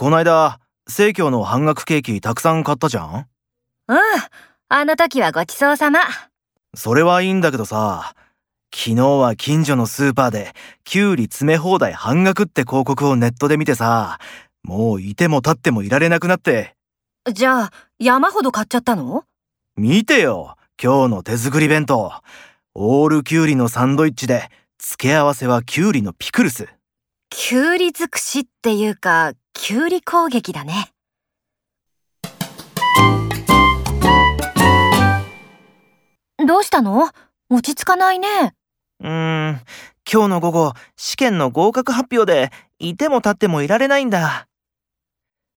こないだ、生協の半額ケーキたくさん買ったじゃん？うん。あの時はごちそうさま。それはいいんだけどさ、昨日は近所のスーパーで、キュウリ詰め放題半額って広告をネットで見てさ、もういても立ってもいられなくなって。じゃあ、山ほど買っちゃったの？見てよ今日の手作り弁当。オールキュウリのサンドイッチで、付け合わせはキュウリのピクルス。キュウリ尽くしっていうか、キュウリ攻撃だね。どうしたの？落ち着かないね。うーん、今日の午後、試験の合格発表で、いても立ってもいられないんだ。